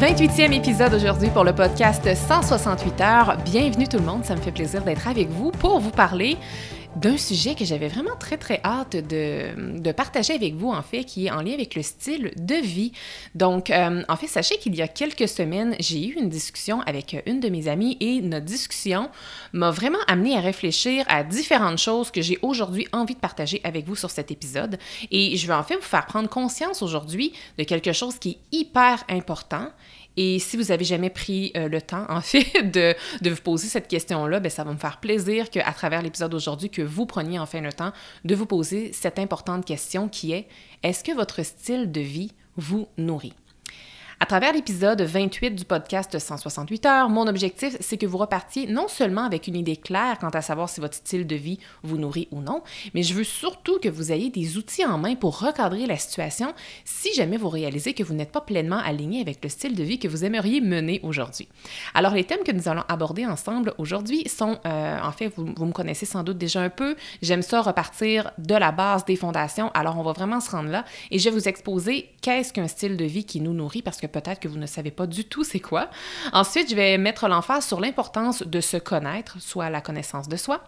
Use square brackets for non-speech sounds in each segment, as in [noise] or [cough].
28e épisode aujourd'hui pour le podcast 168 heures. Bienvenue tout le monde, ça me fait plaisir d'être avec vous pour vous parler d'un sujet que j'avais vraiment très, très hâte de, partager avec vous, en fait, qui est en lien avec le style de vie. Donc, euh, en fait, sachez qu'il y a quelques semaines, j'ai eu une discussion avec une de mes amies et notre discussion m'a vraiment amené à réfléchir à différentes choses que j'ai aujourd'hui envie de partager avec vous sur cet épisode. Et je vais en fait vous faire prendre conscience aujourd'hui de quelque chose qui est hyper important et si vous avez jamais pris euh, le temps, en fait, [laughs] de, de vous poser cette question-là, ben, ça va me faire plaisir qu'à travers l'épisode d'aujourd'hui, que vous preniez enfin le temps de vous poser cette importante question qui est est-ce que votre style de vie vous nourrit? À travers l'épisode 28 du podcast 168 heures, mon objectif, c'est que vous repartiez non seulement avec une idée claire quant à savoir si votre style de vie vous nourrit ou non, mais je veux surtout que vous ayez des outils en main pour recadrer la situation si jamais vous réalisez que vous n'êtes pas pleinement aligné avec le style de vie que vous aimeriez mener aujourd'hui. Alors, les thèmes que nous allons aborder ensemble aujourd'hui sont, euh, en fait, vous, vous me connaissez sans doute déjà un peu, j'aime ça repartir de la base des fondations, alors on va vraiment se rendre là et je vais vous exposer qu'est-ce qu'un style de vie qui nous nourrit parce que peut-être que vous ne savez pas du tout c'est quoi. Ensuite, je vais mettre l'emphase sur l'importance de se connaître, soit la connaissance de soi.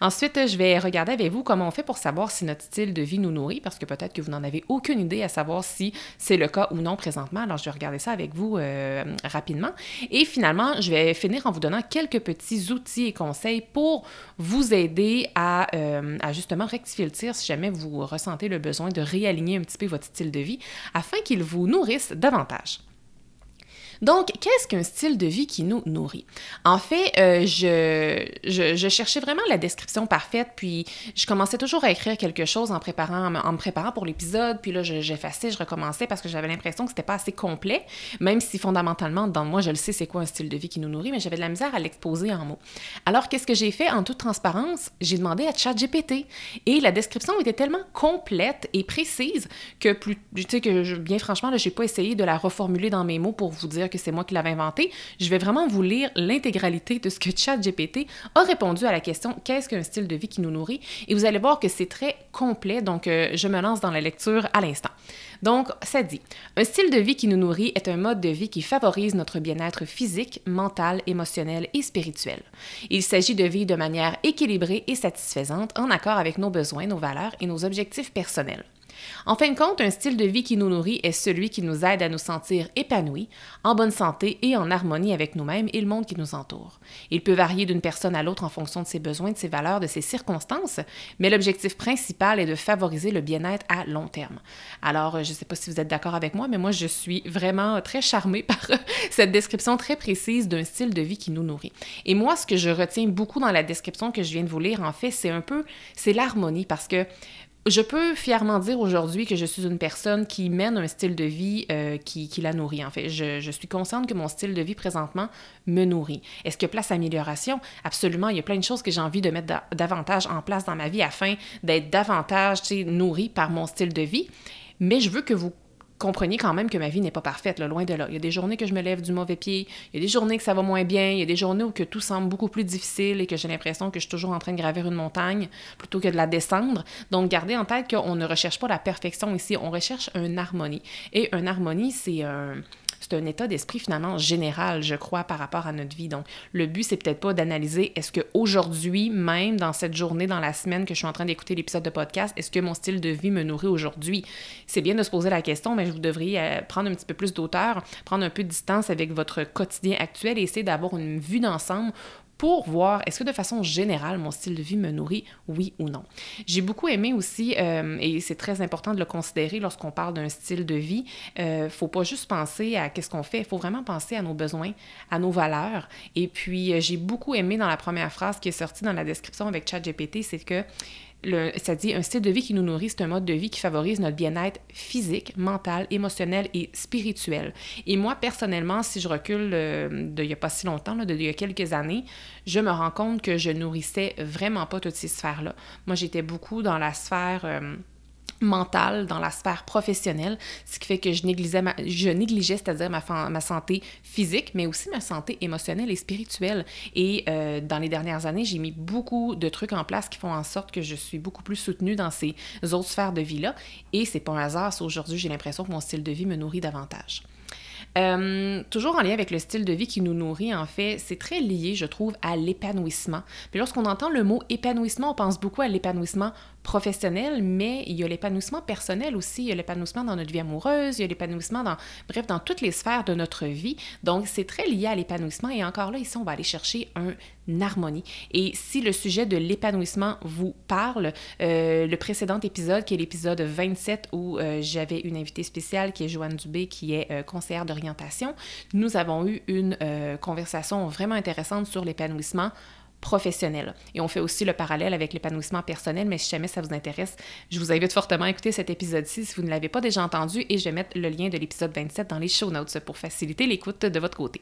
Ensuite, je vais regarder avec vous comment on fait pour savoir si notre style de vie nous nourrit, parce que peut-être que vous n'en avez aucune idée à savoir si c'est le cas ou non présentement. Alors, je vais regarder ça avec vous euh, rapidement. Et finalement, je vais finir en vous donnant quelques petits outils et conseils pour vous aider à, euh, à justement rectifier le tir si jamais vous ressentez le besoin de réaligner un petit peu votre style de vie afin qu'il vous nourrisse davantage. Donc, qu'est-ce qu'un style de vie qui nous nourrit? En fait, euh, je, je, cherchais vraiment la description parfaite, puis je commençais toujours à écrire quelque chose en, préparant, en me préparant pour l'épisode, puis là, j'effaçais, je recommençais parce que j'avais l'impression que c'était pas assez complet, même si fondamentalement, dans moi, je le sais c'est quoi un style de vie qui nous nourrit, mais j'avais de la misère à l'exposer en mots. Alors, qu'est-ce que j'ai fait? En toute transparence? J'ai demandé à ChatGPT et la description était tellement complète et précise que, plus, tu sais, que je, bien franchement, je n'ai pas essayé de la reformuler dans mes mots pour vous dire que c'est moi qui l'avais inventé, je vais vraiment vous lire l'intégralité de ce que ChatGPT a répondu à la question qu'est-ce qu'un style de vie qui nous nourrit? Et vous allez voir que c'est très complet, donc euh, je me lance dans la lecture à l'instant. Donc, ça dit, un style de vie qui nous nourrit est un mode de vie qui favorise notre bien-être physique, mental, émotionnel et spirituel. Il s'agit de vivre de manière équilibrée et satisfaisante en accord avec nos besoins, nos valeurs et nos objectifs personnels. En fin de compte, un style de vie qui nous nourrit est celui qui nous aide à nous sentir épanouis, en bonne santé et en harmonie avec nous-mêmes et le monde qui nous entoure. Il peut varier d'une personne à l'autre en fonction de ses besoins, de ses valeurs, de ses circonstances, mais l'objectif principal est de favoriser le bien-être à long terme. Alors, je ne sais pas si vous êtes d'accord avec moi, mais moi, je suis vraiment très charmée [laughs] par cette description très précise d'un style de vie qui nous nourrit. Et moi, ce que je retiens beaucoup dans la description que je viens de vous lire, en fait, c'est un peu, c'est l'harmonie, parce que je peux fièrement dire aujourd'hui que je suis une personne qui mène un style de vie euh, qui, la nourrit. En fait, je, je, suis consciente que mon style de vie présentement me nourrit. Est-ce qu'il y a place à amélioration? Absolument. Il y a plein de choses que j'ai envie de mettre davantage en place dans ma vie afin d'être davantage nourrie par mon style de vie. Mais je veux que vous comprenez quand même que ma vie n'est pas parfaite, loin de là. Il y a des journées que je me lève du mauvais pied, il y a des journées que ça va moins bien, il y a des journées où que tout semble beaucoup plus difficile et que j'ai l'impression que je suis toujours en train de gravir une montagne plutôt que de la descendre. Donc, gardez en tête qu'on ne recherche pas la perfection ici, on recherche une harmonie. Et une harmonie, c'est un c'est un état d'esprit finalement général, je crois, par rapport à notre vie. Donc, le but, c'est peut-être pas d'analyser est-ce qu'aujourd'hui, même dans cette journée, dans la semaine que je suis en train d'écouter l'épisode de podcast, est-ce que mon style de vie me nourrit aujourd'hui? C'est bien de se poser la question, mais vous devriez euh, prendre un petit peu plus d'auteur, prendre un peu de distance avec votre quotidien actuel et essayer d'avoir une vue d'ensemble pour voir est-ce que de façon générale, mon style de vie me nourrit, oui ou non. J'ai beaucoup aimé aussi, euh, et c'est très important de le considérer lorsqu'on parle d'un style de vie, euh, faut pas juste penser à qu'est-ce qu'on fait, il faut vraiment penser à nos besoins, à nos valeurs. Et puis, j'ai beaucoup aimé dans la première phrase qui est sortie dans la description avec ChatGPT, c'est que le, ça dit un style de vie qui nous nourrit, c'est un mode de vie qui favorise notre bien-être physique, mental, émotionnel et spirituel. Et moi, personnellement, si je recule euh, d'il n'y a pas si longtemps, là, d'il y a quelques années, je me rends compte que je nourrissais vraiment pas toutes ces sphères-là. Moi, j'étais beaucoup dans la sphère... Euh, mentale dans la sphère professionnelle, ce qui fait que je négligeais, je négligeais c'est-à-dire ma, ma, santé physique, mais aussi ma santé émotionnelle et spirituelle. Et euh, dans les dernières années, j'ai mis beaucoup de trucs en place qui font en sorte que je suis beaucoup plus soutenue dans ces autres sphères de vie-là. Et c'est pas un hasard si aujourd'hui j'ai l'impression que mon style de vie me nourrit davantage. Euh, toujours en lien avec le style de vie qui nous nourrit, en fait, c'est très lié, je trouve, à l'épanouissement. Puis lorsqu'on entend le mot épanouissement, on pense beaucoup à l'épanouissement professionnel, mais il y a l'épanouissement personnel aussi, il y a l'épanouissement dans notre vie amoureuse, il y a l'épanouissement dans, bref, dans toutes les sphères de notre vie. Donc, c'est très lié à l'épanouissement et encore là, ici, on va aller chercher un harmonie. Et si le sujet de l'épanouissement vous parle, euh, le précédent épisode, qui est l'épisode 27 où euh, j'avais une invitée spéciale qui est Joanne Dubé, qui est euh, conseillère d'orientation, nous avons eu une conversation vraiment intéressante sur l'épanouissement professionnel. Et on fait aussi le parallèle avec l'épanouissement personnel, mais si jamais ça vous intéresse, je vous invite fortement à écouter cet épisode-ci si vous ne l'avez pas déjà entendu et je vais mettre le lien de l'épisode 27 dans les show notes pour faciliter l'écoute de votre côté.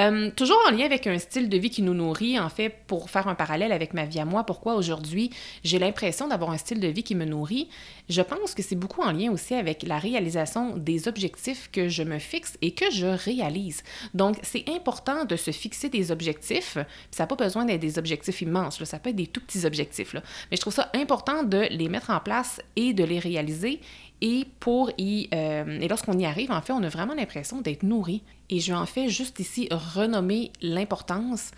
Euh, toujours en lien avec un style de vie qui nous nourrit, en fait, pour faire un parallèle avec ma vie à moi, pourquoi aujourd'hui j'ai l'impression d'avoir un style de vie qui me nourrit, je pense que c'est beaucoup en lien aussi avec la réalisation des objectifs que je me fixe et que je réalise. Donc, c'est important de se fixer des objectifs. Ça n'a pas besoin d'être des objectifs immenses, ça peut être des tout petits objectifs. Mais je trouve ça important de les mettre en place et de les réaliser et pour y euh, et lorsqu'on y arrive, en fait, on a vraiment l'impression d'être nourri. Et je vais en fait juste ici renommer l'importance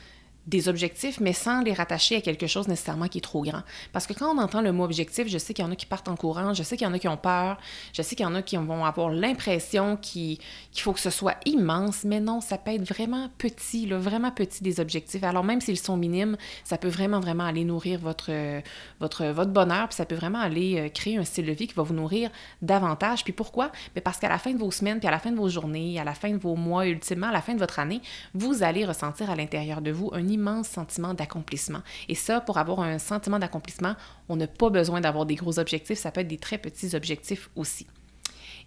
des objectifs, mais sans les rattacher à quelque chose nécessairement qui est trop grand. Parce que quand on entend le mot objectif, je sais qu'il y en a qui partent en courant, je sais qu'il y en a qui ont peur, je sais qu'il y en a qui vont avoir l'impression qu'il faut que ce soit immense, mais non, ça peut être vraiment petit, là, vraiment petit des objectifs. Alors même s'ils sont minimes, ça peut vraiment, vraiment aller nourrir votre, votre, votre bonheur, puis ça peut vraiment aller euh, créer un style de vie qui va vous nourrir davantage. Puis pourquoi? Parce qu'à la fin de vos semaines, puis à la fin de vos journées, à la fin de vos mois, ultimement, à la fin de votre année, vous allez ressentir à l'intérieur de vous un sentiment d'accomplissement. Et ça, pour avoir un sentiment d'accomplissement, on n'a pas besoin d'avoir des gros objectifs, ça peut être des très petits objectifs aussi.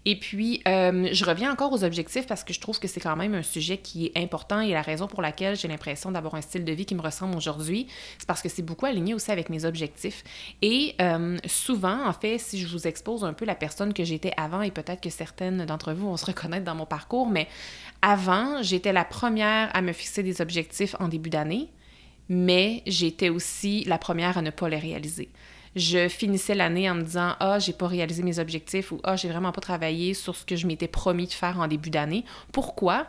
Et puis, euh, je reviens encore aux objectifs parce que je trouve que c'est quand même un sujet qui est important et la raison pour laquelle j'ai l'impression d'avoir un style de vie qui me ressemble aujourd'hui, c'est parce que c'est beaucoup aligné aussi avec mes objectifs. Et euh, souvent, en fait, si je vous expose un peu la personne que j'étais avant, et peut-être que certaines d'entre vous vont se reconnaître dans mon parcours, mais avant, j'étais la première à me fixer des objectifs en début d'année, mais j'étais aussi la première à ne pas les réaliser je finissais l'année en me disant ah j'ai pas réalisé mes objectifs ou ah j'ai vraiment pas travaillé sur ce que je m'étais promis de faire en début d'année. Pourquoi?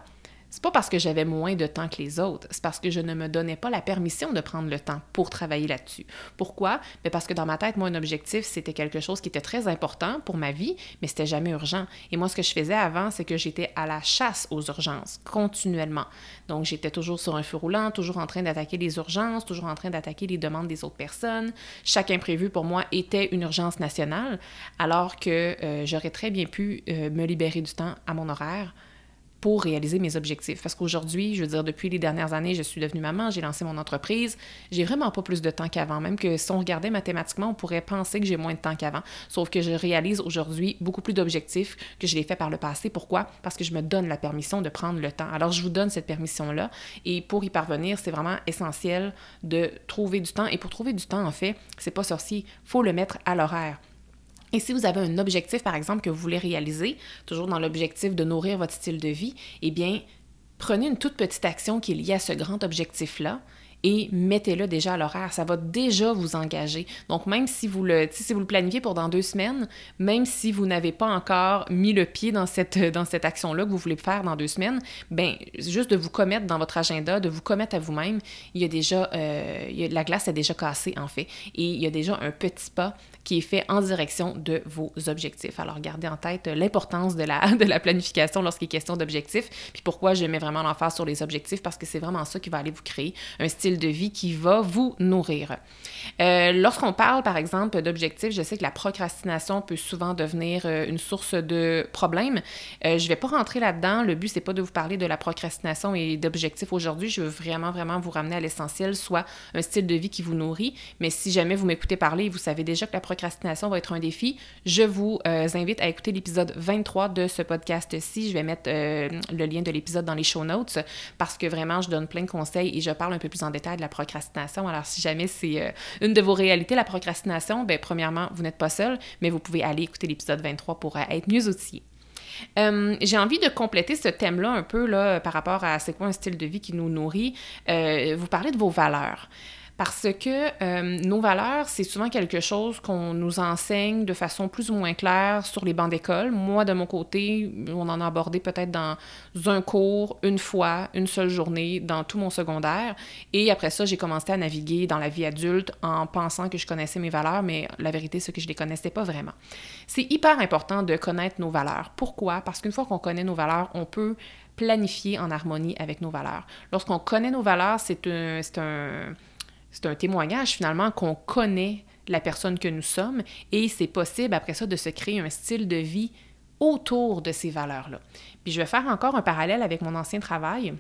C'est pas parce que j'avais moins de temps que les autres, c'est parce que je ne me donnais pas la permission de prendre le temps pour travailler là-dessus. Pourquoi? Mais parce que dans ma tête, moi, un objectif, c'était quelque chose qui était très important pour ma vie, mais c'était jamais urgent. Et moi, ce que je faisais avant, c'est que j'étais à la chasse aux urgences, continuellement. Donc, j'étais toujours sur un feu roulant, toujours en train d'attaquer les urgences, toujours en train d'attaquer les demandes des autres personnes. Chaque imprévu, pour moi, était une urgence nationale, alors que euh, j'aurais très bien pu euh, me libérer du temps à mon horaire pour réaliser mes objectifs. Parce qu'aujourd'hui, je veux dire, depuis les dernières années, je suis devenue maman, j'ai lancé mon entreprise, j'ai vraiment pas plus de temps qu'avant. Même que si on regardait mathématiquement, on pourrait penser que j'ai moins de temps qu'avant. Sauf que je réalise aujourd'hui beaucoup plus d'objectifs que je l'ai fait par le passé. Pourquoi? Parce que je me donne la permission de prendre le temps. Alors, je vous donne cette permission-là. Et pour y parvenir, c'est vraiment essentiel de trouver du temps. Et pour trouver du temps, en fait, c'est pas sorcier, faut le mettre à l'horaire. Et si vous avez un objectif, par exemple, que vous voulez réaliser, toujours dans l'objectif de nourrir votre style de vie, eh bien, prenez une toute petite action qui est liée à ce grand objectif-là et mettez-le déjà à l'horaire. Ça va déjà vous engager. Donc, même si vous le, si vous le planifiez pour dans deux semaines, même si vous n'avez pas encore mis le pied dans cette, dans cette action-là que vous voulez faire dans deux semaines, ben juste de vous commettre dans votre agenda, de vous commettre à vous-même, il y a déjà, euh, la glace est déjà cassée en fait. Et il y a déjà un petit pas qui est fait en direction de vos objectifs. Alors, gardez en tête l'importance de la, [laughs] de la planification lorsqu'il est question d'objectifs. Puis pourquoi je mets vraiment l'emphase sur les objectifs, parce que c'est vraiment ça qui va aller vous créer un style de vie qui va vous nourrir. Euh, lorsqu'on parle, par exemple, d'objectifs, je sais que la procrastination peut souvent devenir euh, une source de problèmes. Euh, je ne vais pas rentrer là-dedans. Le but, c'est pas de vous parler de la procrastination et d'objectifs aujourd'hui. Je veux vraiment, vraiment vous ramener à l'essentiel, soit un style de vie qui vous nourrit. Mais si jamais vous m'écoutez parler, vous savez déjà que la procrastination va être un défi, je vous invite à écouter l'épisode 23 de ce podcast-ci. Je vais mettre le lien de l'épisode dans les show notes parce que vraiment, je donne plein de conseils et je parle un peu plus en détail de la procrastination. Alors, si jamais c'est une de vos réalités, la procrastination, bien, premièrement, vous n'êtes pas seul, mais vous pouvez aller écouter l'épisode 23 pour euh, être mieux outillé. Euh, j'ai envie de compléter ce thème-là un peu là, par rapport à c'est quoi un style de vie qui nous nourrit. Euh, vous parlez de vos valeurs parce que euh, nos valeurs, c'est souvent quelque chose qu'on nous enseigne de façon plus ou moins claire sur les bancs d'école. Moi, de mon côté, on en a abordé peut-être dans un cours, une fois, une seule journée, dans tout mon secondaire. Et après ça, j'ai commencé à naviguer dans la vie adulte en pensant que je connaissais mes valeurs, mais la vérité, c'est que je ne les connaissais pas vraiment. C'est hyper important de connaître nos valeurs. Pourquoi? Parce qu'une fois qu'on connaît nos valeurs, on peut planifier en harmonie avec nos valeurs. Lorsqu'on connaît nos valeurs, c'est un, un c'est un témoignage finalement qu'on connaît la personne que nous sommes et c'est possible après ça de se créer un style de vie autour de ces valeurs-là. Puis je vais faire encore un parallèle avec mon ancien travail.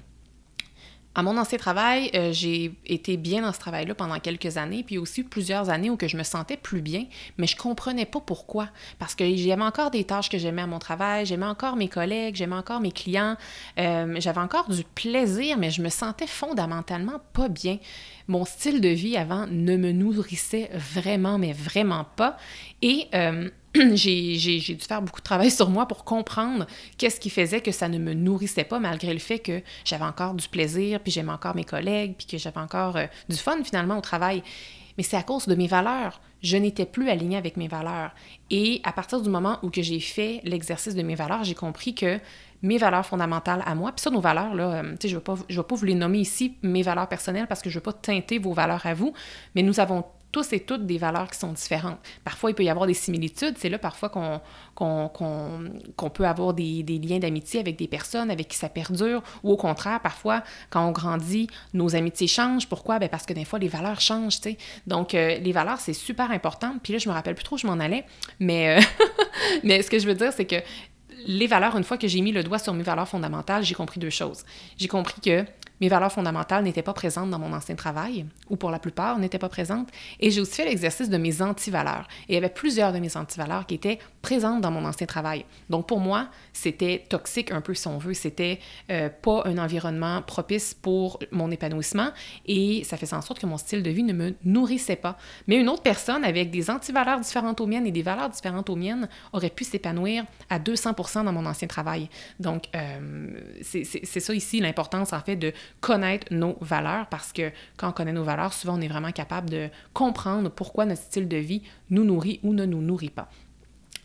À mon ancien travail, euh, j'ai été bien dans ce travail-là pendant quelques années, puis aussi plusieurs années où que je me sentais plus bien, mais je comprenais pas pourquoi. Parce que j'avais encore des tâches que j'aimais à mon travail, j'aimais encore mes collègues, j'aimais encore mes clients, euh, j'avais encore du plaisir, mais je me sentais fondamentalement pas bien. Mon style de vie avant ne me nourrissait vraiment, mais vraiment pas. Et euh, [clears throat] j'ai dû faire beaucoup de travail [laughs] sur moi pour comprendre qu'est-ce qui faisait que ça ne me nourrissait pas, malgré le fait que j'avais encore du plaisir, puis j'aimais encore mes collègues, puis que j'avais encore euh, du fun finalement au travail. Mais c'est à cause de mes valeurs. Je n'étais plus alignée avec mes valeurs. Et à partir du moment où j'ai fait l'exercice de mes valeurs, j'ai compris que mes valeurs fondamentales à moi, puis ça, nos valeurs, là, euh, je ne vais, vais, pas vous les nommer ici, mes valeurs personnelles, parce que je ne veux pas teinter vos valeurs à vous, mais nous avons tous et toutes des valeurs qui sont différentes. Parfois, il peut y avoir des similitudes. C'est là parfois qu'on peut avoir des, liens d'amitié avec des personnes avec qui ça perdure. Ou au contraire, parfois, quand on grandit, nos amitiés changent. Pourquoi? Ben parce que des fois, les valeurs changent. sais. Donc, euh, les valeurs, c'est super important. Puis là, je me rappelle plus trop je m'en allais. Mais, euh, [laughs] mais ce que je veux dire, c'est que les valeurs, une fois que j'ai mis le doigt sur mes valeurs fondamentales, j'ai compris deux choses. J'ai compris que mes valeurs fondamentales n'étaient pas présentes dans mon ancien travail, ou pour la plupart n'étaient pas présentes, et j'ai aussi fait l'exercice de mes antivaleurs. Et il y avait plusieurs de mes antivaleurs qui étaient présentes dans mon ancien travail. Donc pour moi, c'était toxique un peu si on veut, c'était euh, pas un environnement propice pour mon épanouissement, et ça faisait en sorte que mon style de vie ne me nourrissait pas. Mais une autre personne avec des antivaleurs différentes aux miennes et des valeurs différentes aux miennes aurait pu s'épanouir à 200% dans mon ancien travail. Donc euh, c'est ça ici l'importance en fait de connaître nos valeurs parce que quand on connaît nos valeurs, souvent on est vraiment capable de comprendre pourquoi notre style de vie nous nourrit ou ne nous nourrit pas.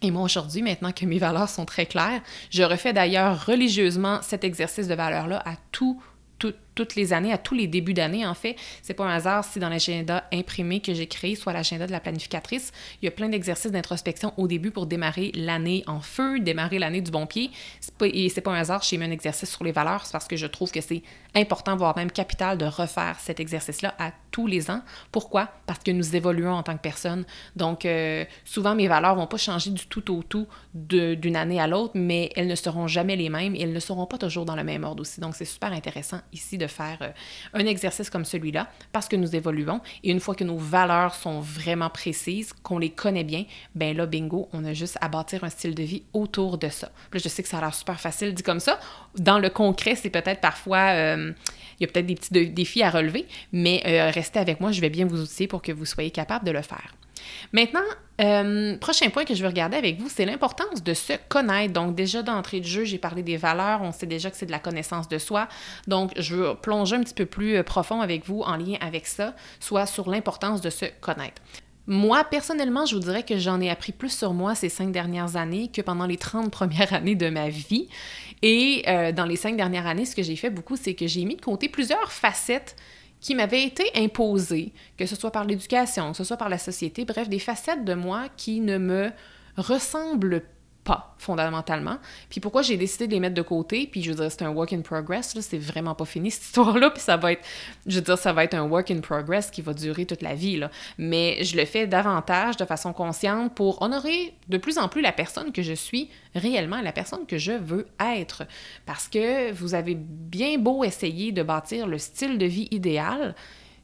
Et moi, aujourd'hui, maintenant que mes valeurs sont très claires, je refais d'ailleurs religieusement cet exercice de valeurs-là à tout toutes les années, à tous les débuts d'année, en fait. C'est pas un hasard si dans l'agenda imprimé que j'ai créé, soit l'agenda de la planificatrice, il y a plein d'exercices d'introspection au début pour démarrer l'année en feu, démarrer l'année du bon pied. Pas, et c'est pas un hasard, j'ai mis un exercice sur les valeurs, c'est parce que je trouve que c'est important, voire même capital, de refaire cet exercice-là à tous les ans. Pourquoi? Parce que nous évoluons en tant que personne. Donc, euh, souvent, mes valeurs vont pas changer du tout au tout d'une année à l'autre, mais elles ne seront jamais les mêmes et elles ne seront pas toujours dans le même ordre aussi. Donc, c'est super intéressant ici de faire euh, un exercice comme celui-là parce que nous évoluons. Et une fois que nos valeurs sont vraiment précises, qu'on les connaît bien, ben là, bingo, on a juste à bâtir un style de vie autour de ça. Là, je sais que ça a l'air super facile dit comme ça. Dans le concret, c'est peut-être parfois, euh, il y a peut-être des petits défis à relever, mais euh, restez avec moi, je vais bien vous outiller pour que vous soyez capable de le faire. Maintenant, euh, prochain point que je veux regarder avec vous, c'est l'importance de se connaître. Donc, déjà d'entrée de jeu, j'ai parlé des valeurs. On sait déjà que c'est de la connaissance de soi. Donc, je veux plonger un petit peu plus euh, profond avec vous en lien avec ça, soit sur l'importance de se connaître. Moi, personnellement, je vous dirais que j'en ai appris plus sur moi ces cinq dernières années que pendant les 30 [laughs] premières années de ma vie. Et euh, dans les cinq dernières années, ce que j'ai fait beaucoup, c'est que j'ai mis de côté plusieurs facettes qui m'avaient été imposées, que ce soit par l'éducation, que ce soit par la société, bref, des facettes de moi qui ne me ressemblent pas, fondamentalement. Puis pourquoi j'ai décidé de les mettre de côté, puis je veux dire, c'est un work in progress, là, c'est vraiment pas fini [laughs] cette histoire-là, puis ça va être, je veux dire, ça va être un work in progress qui va durer toute la vie, là. Mais je le fais davantage, de façon consciente, pour honorer de plus en plus la personne que je suis réellement, la personne que je veux être. Parce que vous avez bien beau essayer de bâtir le style de vie idéal,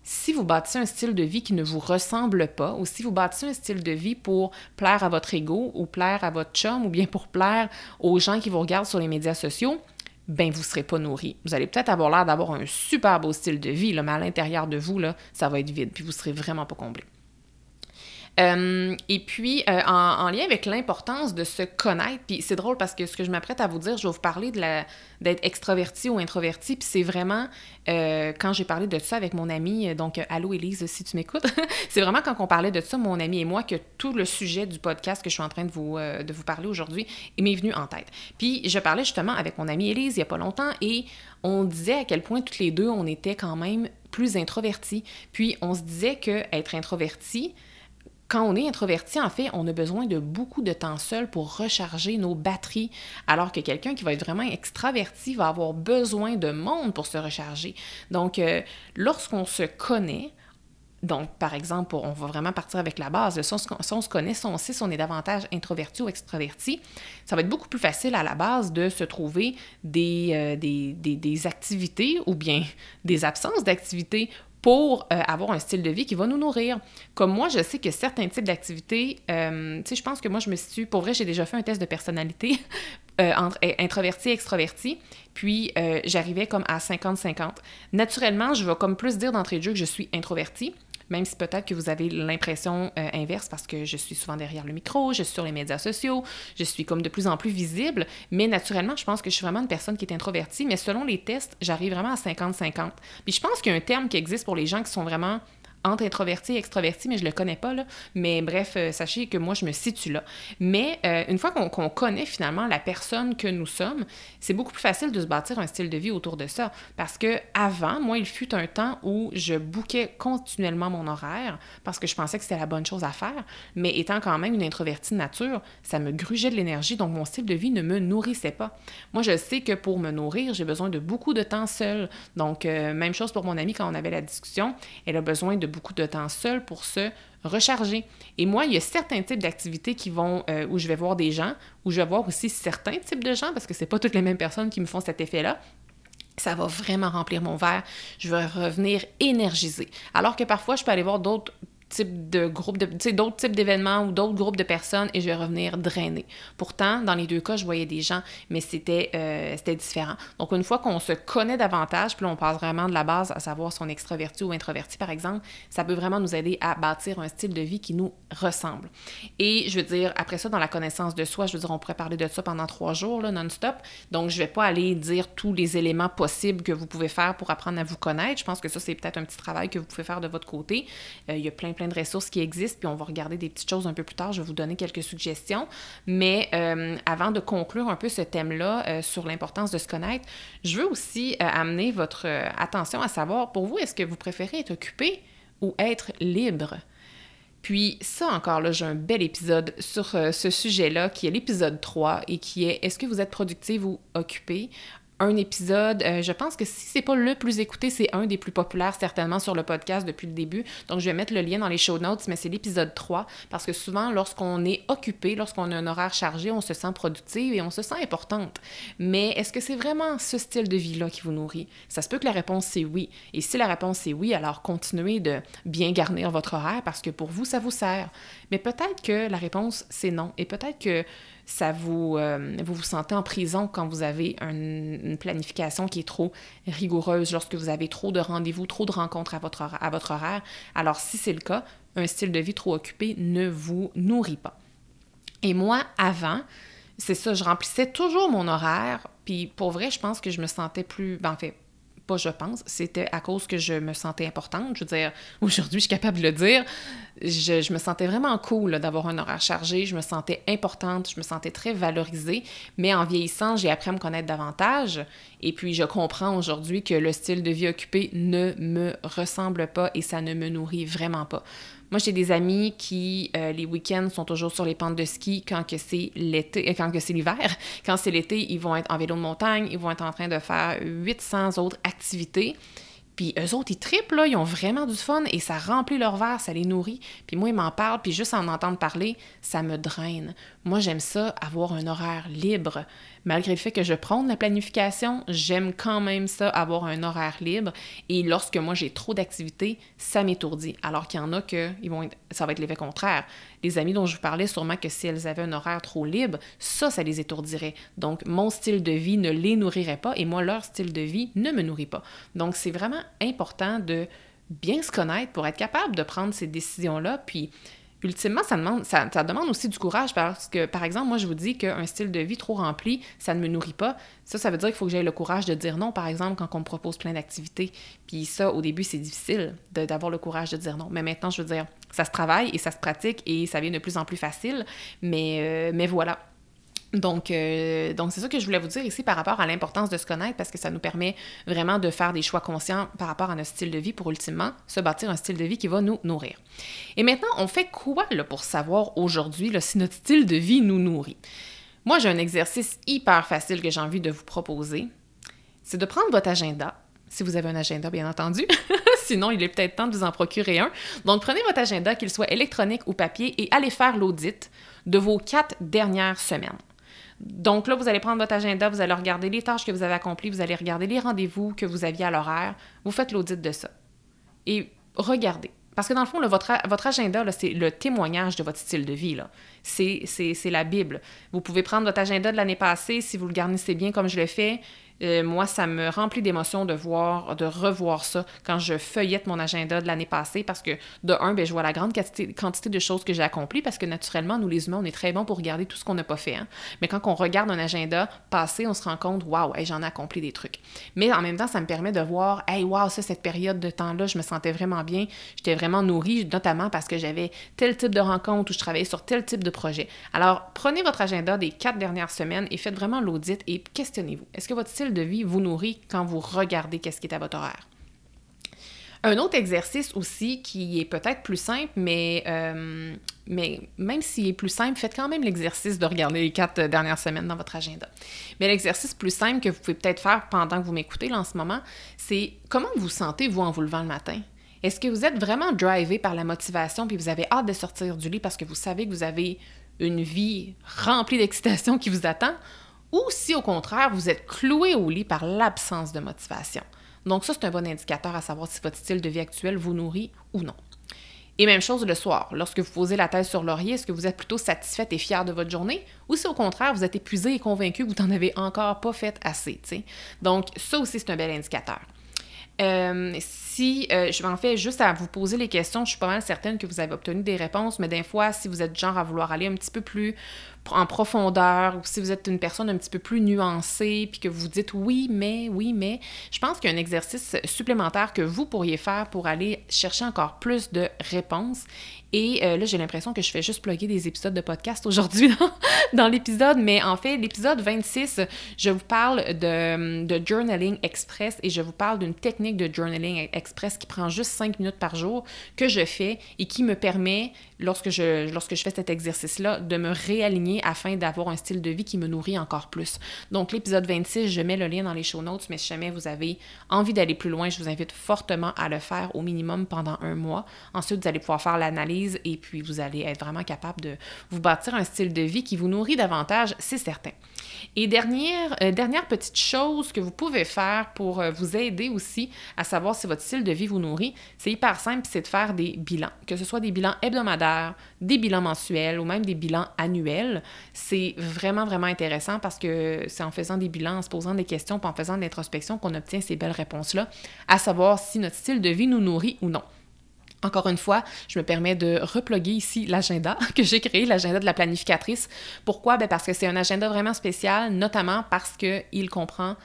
si vous bâtissez un style de vie qui ne vous ressemble pas, ou si vous bâtissez un style de vie pour plaire à votre ego, ou plaire à votre chum, ou bien pour plaire aux gens qui vous regardent sur les médias sociaux, ben vous ne serez pas nourri. Vous allez peut-être avoir l'air d'avoir un super beau style de vie, mais à l'intérieur de vous, là, ça va être vide, puis vous serez vraiment pas comblé. Euh, et puis, euh, en, lien avec l'importance de se connaître, puis c'est drôle parce que ce que je m'apprête à vous dire, je vais vous parler d'être extraverti ou introverti, puis c'est vraiment, euh, quand j'ai parlé de ça avec mon ami, donc allô Élise, si tu m'écoutes, [laughs] c'est vraiment quand on parlait de ça, mon ami et moi, que tout le sujet du podcast que je suis en train de vous, de vous parler aujourd'hui m'est venu en tête. Puis je parlais justement avec mon ami Élise il n'y a pas longtemps et on disait à quel point toutes les deux, on était quand même plus introvertis. Puis on se disait que être introverti, quand on est introverti, en fait, on a besoin de beaucoup de temps seul pour recharger nos batteries, alors que quelqu'un qui va être vraiment extraverti va avoir besoin de monde pour se recharger. Donc, euh, lorsqu'on se connaît, donc, par exemple, on va vraiment partir avec la base. Si on, se connaît, si on est davantage introverti ou extraverti, ça va être beaucoup plus facile à la base de se trouver des, euh, activités ou bien des absences d'activités pour euh, avoir un style de vie qui va nous nourrir. Comme moi, je sais que certains types d'activités, euh, tu sais, je pense que moi, je me situe, pour vrai, j'ai déjà fait un test de personnalité [laughs] euh, entre introverti et extraverti, puis j'arrivais comme à 50-50. Naturellement, je vais comme plus dire d'entrée de jeu que je suis introverti, même si peut-être que vous avez l'impression euh, inverse parce que je suis souvent derrière le micro, je suis sur les médias sociaux, je suis comme de plus en plus visible, mais naturellement, je pense que je suis vraiment une personne qui est introvertie, mais selon les tests, j'arrive vraiment à 50-50. Puis je pense qu'il y a un terme qui existe pour les gens qui sont vraiment entre introverti et extraverti, mais je le connais pas, là. Mais bref, euh, sachez que moi, je me situe là. Mais euh, une fois qu'on connaît finalement la personne que nous sommes, c'est beaucoup plus facile de se bâtir un style de vie autour de ça. Parce que avant, moi, il fut un temps où je bouquais continuellement mon horaire parce que je pensais que c'était la bonne chose à faire. Mais étant quand même une introvertie de nature, ça me grugeait de l'énergie, donc mon style de vie ne me nourrissait pas. Moi, je sais que pour me nourrir, j'ai besoin de beaucoup de temps seul. Donc, euh, même chose pour mon amie quand on avait la discussion, elle a besoin de beaucoup de temps seul pour se recharger. Et moi, il y a certains types d'activités qui vont euh, où je vais voir des gens, où je vais voir aussi certains types de gens parce que c'est pas toutes les mêmes personnes qui me font cet effet-là. Ça va vraiment remplir mon verre. Je vais revenir énergisée. Alors que parfois, je peux aller voir d'autres type de groupe, de, d'autres types d'événements ou d'autres groupes de personnes et je vais revenir drainer. Pourtant, dans les deux cas, je voyais des gens, mais c'était, euh, c'était différent. Donc, une fois qu'on se connaît davantage, puis on passe vraiment de la base à savoir si on est extraverti ou introverti, par exemple, ça peut vraiment nous aider à bâtir un style de vie qui nous ressemble. Et je veux dire, après ça, dans la connaissance de soi, je veux dire, on pourrait parler de ça pendant trois jours, non-stop. Donc, je vais pas aller dire tous les éléments possibles que vous pouvez faire pour apprendre à vous connaître. Je pense que ça, c'est peut-être un petit travail que vous pouvez faire de votre côté. Euh, il y a plein, plein de ressources qui existent, puis on va regarder des petites choses un peu plus tard. Je vais vous donner quelques suggestions. Mais euh, avant de conclure un peu ce thème-là euh, sur l'importance de se connaître, je veux aussi euh, amener votre attention à savoir, pour vous, est-ce que vous préférez être occupé ou être libre? Puis ça encore là, j'ai un bel épisode sur ce sujet-là qui est l'épisode 3 et qui est Est-ce que vous êtes productive ou occupé? Un épisode. Euh, je pense que si c'est pas le plus écouté, c'est un des plus populaires certainement sur le podcast depuis le début. Donc je vais mettre le lien dans les show notes, mais c'est l'épisode 3 parce que souvent lorsqu'on est occupé, lorsqu'on a un horaire chargé, on se sent productive et on se sent importante. Mais est-ce que c'est vraiment ce style de vie-là qui vous nourrit? Ça se peut que la réponse c'est oui. Et si la réponse est oui, alors continuez de bien garnir votre horaire parce que pour vous, ça vous sert. Mais peut-être que la réponse c'est non. Et peut-être que ça vous, euh, vous vous sentez en prison quand vous avez une planification qui est trop rigoureuse, lorsque vous avez trop de rendez-vous, trop de rencontres à votre, à votre horaire. Alors si c'est le cas, un style de vie trop occupé ne vous nourrit pas. Et moi, avant, c'est ça, je remplissais toujours mon horaire, puis pour vrai, je pense que je me sentais plus, ben, en fait, je pense, c'était à cause que je me sentais importante. Je veux dire, [laughs] aujourd'hui, je suis capable de le dire. Je, me sentais vraiment cool d'avoir un horaire chargé. Je me sentais importante, je me sentais très valorisée. Mais en vieillissant, j'ai appris à me connaître davantage. Et puis, je comprends aujourd'hui que le style de vie occupé ne me ressemble pas et ça ne me nourrit vraiment pas. Moi, j'ai des amis qui, euh, les week-ends, sont toujours sur les pentes de ski quand que c'est l'été, euh, quand que c'est l'hiver. [laughs] Quand c'est l'été, ils vont être en vélo de montagne, ils vont être en train de faire 800 autres activités. Puis eux autres, ils triplent, là, ils ont vraiment du fun et ça remplit leur verre, ça les nourrit. Puis moi, ils m'en parlent, puis juste en entendre parler, ça me draine. Moi, j'aime ça, avoir un horaire libre. Malgré le fait que je prône la planification, j'aime quand même ça, avoir un horaire libre. Et lorsque moi, j'ai trop d'activités, ça m'étourdit. Alors qu'il y en a que ça va être l'effet contraire. Les amis dont je vous parlais, sûrement que si elles avaient un horaire trop libre, ça, ça les étourdirait. Donc, mon style de vie ne les nourrirait pas et moi, leur style de vie ne me nourrit pas. Donc, c'est vraiment important de bien se connaître pour être capable de prendre ces décisions-là. Puis, ultimement, ça demande, aussi du courage parce que, par exemple, moi, je vous dis qu'un style de vie trop rempli, ça ne me nourrit pas. Ça, ça veut dire qu'il faut que j'aie le courage de dire non, par exemple, quand on me propose plein d'activités. Puis ça, au début, c'est difficile d'avoir le courage de dire non. Mais maintenant, je veux dire, ça se travaille et ça se pratique et ça devient de plus en plus facile. Mais, euh, mais voilà. Donc, euh, donc c'est ça que je voulais vous dire ici par rapport à l'importance de se connaître parce que ça nous permet vraiment de faire des choix conscients par rapport à notre style de vie pour ultimement se bâtir un style de vie qui va nous nourrir. Et maintenant, on fait quoi pour savoir aujourd'hui si notre style de vie nous nourrit? Moi, j'ai un exercice hyper facile que j'ai envie de vous proposer. C'est de prendre votre agenda, si vous avez un agenda, bien entendu. [laughs] Sinon, il est peut-être temps de vous en procurer un. Donc, prenez votre agenda, qu'il soit électronique ou papier, et allez faire l'audit de vos quatre dernières semaines. Donc là, vous allez prendre votre agenda, vous allez regarder les tâches que vous avez accomplies, vous allez regarder les rendez-vous que vous aviez à l'horaire. Vous faites l'audit de ça. Et regardez. Parce que dans le fond, votre, votre agenda, c'est le témoignage de votre style de vie. C'est la Bible. Vous pouvez prendre votre agenda de l'année passée, si vous le garnissez bien comme je le fais, euh, moi, ça me remplit d'émotions de voir, de revoir ça quand je feuillette mon agenda de l'année passée parce que, de un, ben, je vois la grande quantité, de choses que j'ai accomplies parce que, naturellement, nous, les humains, on est très bons pour regarder tout ce qu'on n'a pas fait. Hein. Mais quand on regarde un agenda passé, on se rend compte, waouh, j'en ai accompli des trucs. Mais en même temps, ça me permet de voir, hey, waouh, ça, cette période de temps-là, je me sentais vraiment bien, j'étais vraiment nourrie, notamment parce que j'avais tel type de rencontre ou je travaillais sur tel type de projet. Alors, prenez votre agenda des quatre dernières semaines et faites vraiment l'audit et questionnez-vous. Est-ce que votre style de vie vous nourrit quand vous regardez qu'est-ce qui est à votre horaire. Un autre exercice aussi qui est peut-être plus simple, mais, euh, même s'il est plus simple, faites quand même l'exercice de regarder les quatre dernières semaines dans votre agenda. Mais l'exercice plus simple que vous pouvez peut-être faire pendant que vous m'écoutez là en ce moment, c'est comment vous sentez, vous, en vous levant le matin? Est-ce que vous êtes vraiment drivé par la motivation puis vous avez hâte de sortir du lit parce que vous savez que vous avez une vie remplie d'excitation qui vous attend? Ou si au contraire vous êtes cloué au lit par l'absence de motivation. Donc ça, c'est un bon indicateur à savoir si votre style de vie actuel vous nourrit ou non. Et même chose le soir, lorsque vous posez la tête sur l'oreiller, est-ce que vous êtes plutôt satisfaite et fière de votre journée? Ou si au contraire vous êtes épuisé et convaincu que vous n'en avez encore pas fait assez, Donc ça aussi c'est un bel indicateur. Euh, euh, je m'en fais juste à vous poser les questions, je suis pas mal certaine que vous avez obtenu des réponses, mais des fois, si vous êtes genre à vouloir aller un petit peu plus en profondeur ou si vous êtes une personne un petit peu plus nuancée puis que vous dites oui, mais, oui, mais, je pense qu'il y a un exercice supplémentaire que vous pourriez faire pour aller chercher encore plus de réponses. Et euh, là, j'ai l'impression que je fais juste plugger des épisodes de podcast aujourd'hui [laughs] dans, l'épisode, mais en fait, l'épisode 26, je vous parle de, de, journaling express et je vous parle d'une technique de journaling express qui prend juste 5 minutes par jour que je fais et qui me permet, lorsque je, lorsque je fais cet exercice-là, de me réaligner afin d'avoir un style de vie qui me nourrit encore plus. Donc, l'épisode 26, je mets le lien dans les show notes, mais si jamais vous avez envie d'aller plus loin, je vous invite fortement à le faire au minimum pendant un mois. Ensuite, vous allez pouvoir faire l'analyse et puis vous allez être vraiment capable de vous bâtir un style de vie qui vous nourrit davantage, c'est certain. Et dernière, euh, dernière petite chose que vous pouvez faire pour euh, vous aider aussi à savoir si votre style de vie vous nourrit, c'est hyper simple, c'est de faire des bilans, que ce soit des bilans hebdomadaires, des bilans mensuels ou même des bilans annuels. C'est vraiment, vraiment intéressant parce que c'est en faisant des bilans, en se posant des questions, puis en faisant de l'introspection qu'on obtient ces belles réponses-là, à savoir si notre style de vie nous nourrit ou non. Encore une fois, je me permets de reploguer ici l'agenda [laughs] que j'ai créé, l'agenda de la planificatrice. Pourquoi? Ben parce que c'est un agenda vraiment spécial, notamment parce qu'il comprend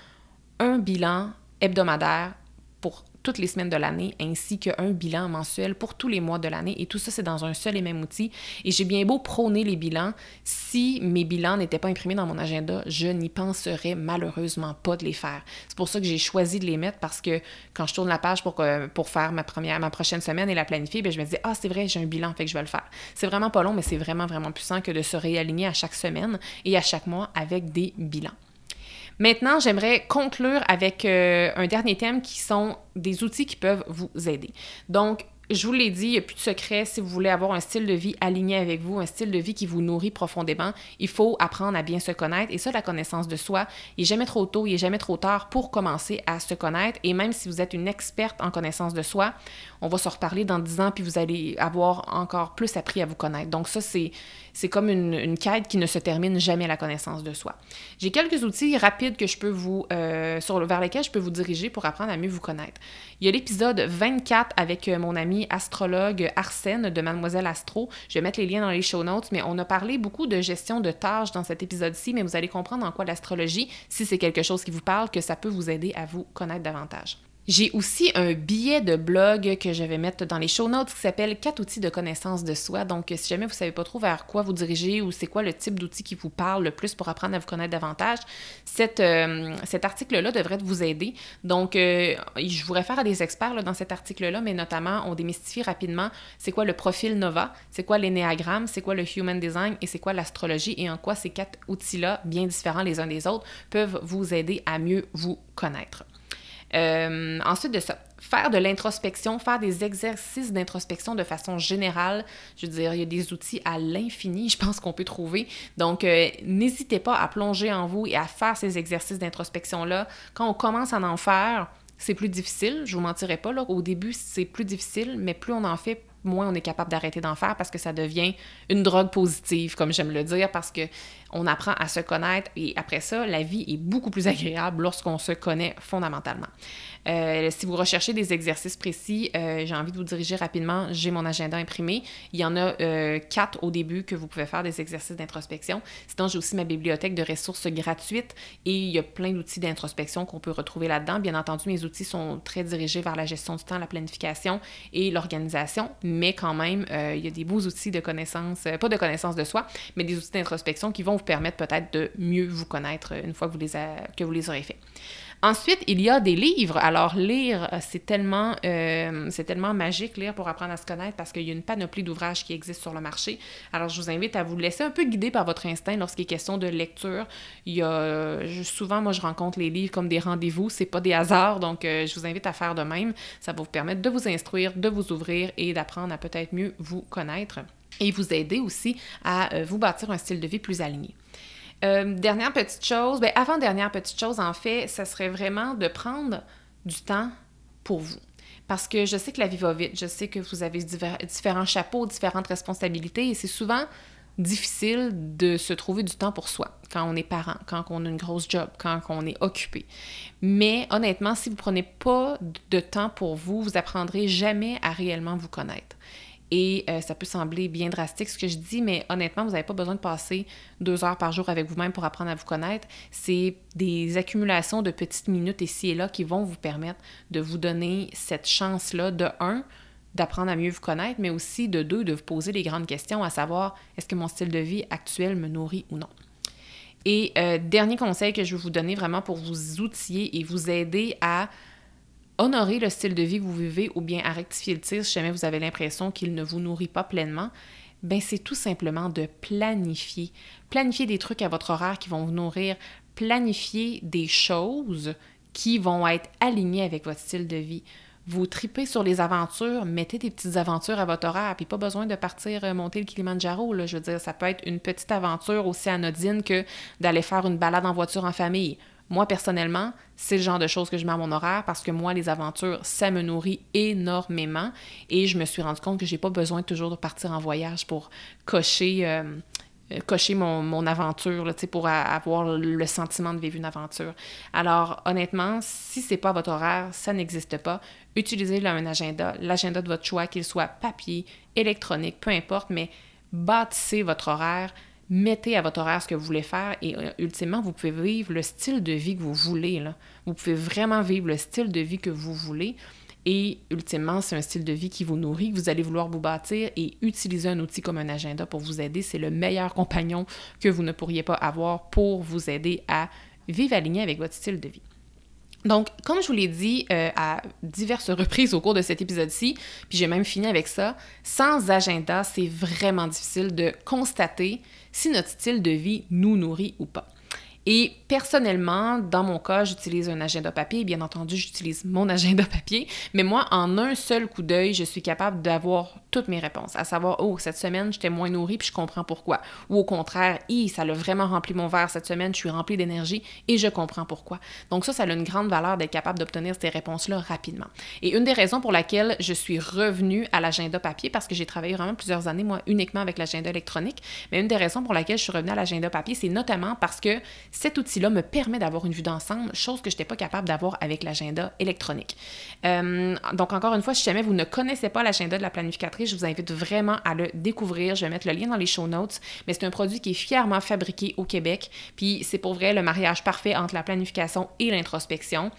un bilan hebdomadaire pour toutes les semaines de l'année, ainsi qu'un bilan mensuel pour tous les mois de l'année. Et tout ça, c'est dans un seul et même outil. Et j'ai bien beau prôner les bilans, si mes bilans n'étaient pas imprimés dans mon agenda, je n'y penserais malheureusement pas de les faire. C'est pour ça que j'ai choisi de les mettre parce que quand je tourne la page pour, pour faire ma première, ma prochaine semaine et la planifier, bien, je me dis, ah, c'est vrai, j'ai un bilan, fait que je vais le faire. C'est vraiment pas long, mais c'est vraiment, vraiment puissant que de se réaligner à chaque semaine et à chaque mois avec des bilans. Maintenant, j'aimerais conclure avec euh, un dernier thème qui sont des outils qui peuvent vous aider. Donc, je vous l'ai dit, il n'y a plus de secret. Si vous voulez avoir un style de vie aligné avec vous, un style de vie qui vous nourrit profondément, il faut apprendre à bien se connaître. Et ça, la connaissance de soi, il n'est jamais trop tôt, il n'est jamais trop tard pour commencer à se connaître. Et même si vous êtes une experte en connaissance de soi, on va se reparler dans 10 ans, puis vous allez avoir encore plus appris à vous connaître. Donc ça, c'est, c'est comme une, quête qui ne se termine jamais, la connaissance de soi. J'ai quelques outils rapides que je peux vous, euh, vers lesquels je peux vous diriger pour apprendre à mieux vous connaître. Il y a l'épisode 24 avec euh, mon ami astrologue Arsène de Mademoiselle Astro. Je vais mettre les liens dans les show notes, mais on a parlé beaucoup de gestion de tâches dans cet épisode-ci, mais vous allez comprendre en quoi l'astrologie, si c'est quelque chose qui vous parle, que ça peut vous aider à vous connaître davantage. J'ai aussi un billet de blog que je vais mettre dans les show notes qui s'appelle 4 outils de connaissance de soi. Donc, si jamais vous ne savez pas trop vers quoi vous diriger ou c'est quoi le type d'outil qui vous parle le plus pour apprendre à vous connaître davantage, euh, cet article-là devrait vous aider. Donc, euh, je vous réfère à des experts dans cet article-là, mais notamment, on démystifie rapidement c'est quoi le profil NOVA, c'est quoi l'énéagramme, c'est quoi le Human Design et c'est quoi l'astrologie et en quoi ces quatre outils-là, bien différents les uns des autres, peuvent vous aider à mieux vous connaître. Euh, ensuite de ça, faire de l'introspection, faire des exercices d'introspection de façon générale. Je veux dire, il y a des outils à l'infini, je pense qu'on peut trouver. Donc, euh, n'hésitez pas à plonger en vous et à faire ces exercices d'introspection-là. Quand on commence à en faire, c'est plus difficile, je vous mentirai pas. Là. Au début, c'est plus difficile, mais plus on en fait, moins on est capable d'arrêter d'en faire parce que ça devient une drogue positive, comme j'aime le dire, parce que on apprend à se connaître et après ça, la vie est beaucoup plus [laughs] agréable lorsqu'on se connaît fondamentalement. Euh, si vous recherchez des exercices précis, euh, j'ai envie de vous diriger rapidement. J'ai mon agenda imprimé. Il y en a euh, quatre au début que vous pouvez faire des exercices d'introspection. Sinon, j'ai aussi ma bibliothèque de ressources gratuites et il y a plein d'outils d'introspection qu'on peut retrouver là-dedans. Bien entendu, mes outils sont très dirigés vers la gestion du temps, la planification et l'organisation, mais quand même, il y a des beaux outils de connaissance, pas de connaissance de soi, mais des outils d'introspection qui vont vous permettre peut-être de mieux vous connaître une fois que vous les, que vous les aurez faits. Ensuite, il y a des livres. Alors, lire, euh, c'est tellement, euh, c'est tellement magique, lire pour apprendre à se connaître, parce qu'il y a une panoplie d'ouvrages qui existent sur le marché. Alors, je vous invite à vous laisser un peu guider par votre instinct lorsqu'il est question de lecture. Il y a, souvent, moi, je rencontre les livres comme des rendez-vous, c'est pas des hasards, donc euh, je vous invite à faire de même. Ça va vous permettre de vous instruire, de vous ouvrir et d'apprendre à peut-être mieux vous connaître et vous aider aussi à vous bâtir un style de vie plus aligné. Euh, dernière petite chose, ben avant dernière petite chose, en fait, ça serait vraiment de prendre du temps pour vous. Parce que je sais que la vie va vite, je sais que vous avez différents chapeaux, différentes responsabilités et c'est souvent difficile de se trouver du temps pour soi quand on est parent, quand on a une grosse job, quand on est occupé. Mais honnêtement, si vous ne prenez pas de temps pour vous, vous apprendrez jamais à réellement vous connaître. Et euh, ça peut sembler bien drastique ce que je dis, mais honnêtement, vous n'avez pas besoin de passer deux heures par jour avec vous-même pour apprendre à vous connaître. C'est des accumulations de petites minutes ici et là qui vont vous permettre de vous donner cette chance-là de un, d'apprendre à mieux vous connaître, mais aussi de deux, de vous poser les grandes questions, à savoir est-ce que mon style de vie actuel me nourrit ou non? Et euh, dernier conseil que je veux vous donner vraiment pour vous outiller et vous aider à honorer le style de vie que vous vivez ou bien à rectifier le tir si jamais vous avez l'impression qu'il ne vous nourrit pas pleinement, ben c'est tout simplement de planifier. Planifier des trucs à votre horaire qui vont vous nourrir, planifier des choses qui vont être alignées avec votre style de vie. Vous tripez sur les aventures, mettez des petites aventures à votre horaire, puis pas besoin de partir euh, monter le Kilimanjaro. Je veux dire, ça peut être une petite aventure aussi anodine que d'aller faire une balade en voiture en famille moi, personnellement, c'est le genre de choses que je mets à mon horaire parce que moi, les aventures, ça me nourrit énormément et je me suis rendu compte que j'ai pas besoin toujours de partir en voyage pour cocher, euh, euh, mon, mon aventure, là, pour avoir le sentiment de vivre une aventure. Alors, honnêtement, si c'est pas votre horaire, ça n'existe pas. Utilisez un agenda, l'agenda de votre choix, qu'il soit papier, électronique, peu importe, mais bâtissez votre horaire mettez à votre horaire ce que vous voulez faire et euh, ultimement, vous pouvez vivre le style de vie que vous voulez. Vous pouvez vraiment vivre le style de vie que vous voulez. et ultimement, c'est un style de vie qui vous nourrit, que vous allez vouloir vous bâtir et utiliser un outil comme un agenda pour vous aider. C'est le meilleur compagnon que vous ne pourriez pas avoir pour vous aider à vivre aligné avec votre style de vie. Donc, comme je vous l'ai dit euh, à diverses reprises au cours de cet épisode-ci, puis j'ai même fini avec ça, sans agenda, c'est vraiment difficile de constater si notre style de vie nous nourrit ou pas. Et personnellement, dans mon cas, j'utilise un agenda papier. Bien entendu, j'utilise mon [laughs] agenda papier. Mais moi, en un seul coup d'œil, je suis capable d'avoir toutes mes réponses. À savoir, oh, cette semaine, j'étais moins nourrie puis je comprends pourquoi. Ou au contraire, hi, ça l'a vraiment rempli mon verre cette semaine, je suis remplie d'énergie et je comprends pourquoi. Donc ça, ça a une grande valeur d'être capable d'obtenir ces réponses-là rapidement. Et une des raisons pour laquelle je suis revenue à l'agenda papier, parce que j'ai travaillé vraiment plusieurs années, moi, uniquement avec l'agenda électronique, mais une des raisons pour laquelle je suis revenue à l'agenda papier, c'est notamment parce que cet outil-là me permet d'avoir une vue d'ensemble, chose que je n'étais pas capable d'avoir avec l'agenda électronique. Euh, donc, encore une fois, si jamais vous ne connaissez pas l'agenda de la planificatrice, je vous invite vraiment à le découvrir. Je vais mettre le lien dans les show notes, mais c'est un produit qui est fièrement fabriqué au Québec. Puis, c'est pour vrai le mariage parfait entre la planification et l'introspection.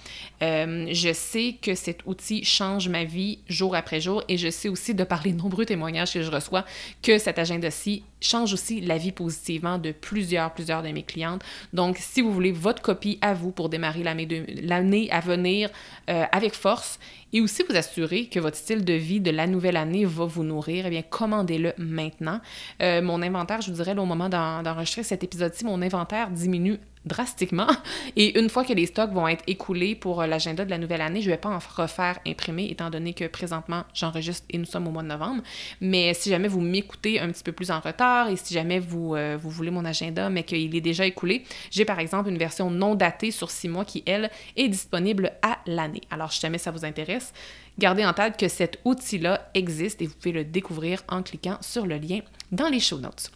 Euh, je sais que cet outil change ma vie jour après jour et je sais aussi, de par les nombreux témoignages que je reçois, que cet agenda-ci change aussi la vie positivement de plusieurs, plusieurs de mes clientes. Donc, si vous voulez votre copie à vous pour démarrer l'année à venir euh, avec force et aussi vous assurer que votre style de vie de la nouvelle année va vous nourrir, eh bien, commandez-le maintenant. Euh, mon inventaire, je vous dirais, au moment d'enregistrer cet épisode-ci, mon inventaire diminue drastiquement. Et une fois que les stocks vont être écoulés pour euh, l'agenda de la nouvelle année, je ne vais pas en refaire imprimer, étant donné que présentement, j'enregistre et nous sommes au mois de novembre. Mais si jamais vous m'écoutez un petit peu plus en retard et si jamais vous, euh, vous voulez mon agenda, mais qu'il est déjà écoulé, j'ai par exemple une version non datée sur six mois qui, elle, est disponible à l'année. Alors, si jamais ça vous intéresse, gardez en tête que cet outil-là existe et vous pouvez le découvrir en cliquant sur le lien dans les show notes.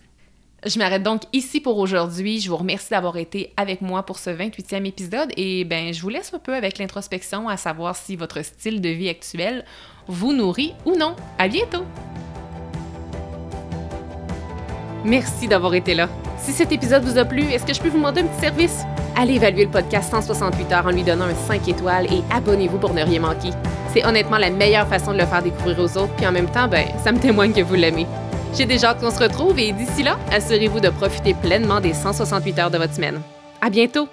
Je m'arrête donc ici pour aujourd'hui. Je vous remercie d'avoir été avec moi pour ce 28e épisode et ben je vous laisse un peu avec l'introspection à savoir si votre style de vie actuel vous nourrit ou non. À bientôt. Merci d'avoir été là. Si cet épisode vous a plu, est-ce que je peux vous demander un petit service? Allez évaluer le podcast 168 heures en lui donnant un 5 étoiles et abonnez-vous pour ne rien manquer. C'est honnêtement la meilleure façon de le faire découvrir aux autres, puis en même temps, ben, ça me témoigne que vous l'aimez. J'ai déjà hâte qu'on se retrouve et d'ici là, assurez-vous de profiter pleinement des 168 heures de votre semaine. À bientôt!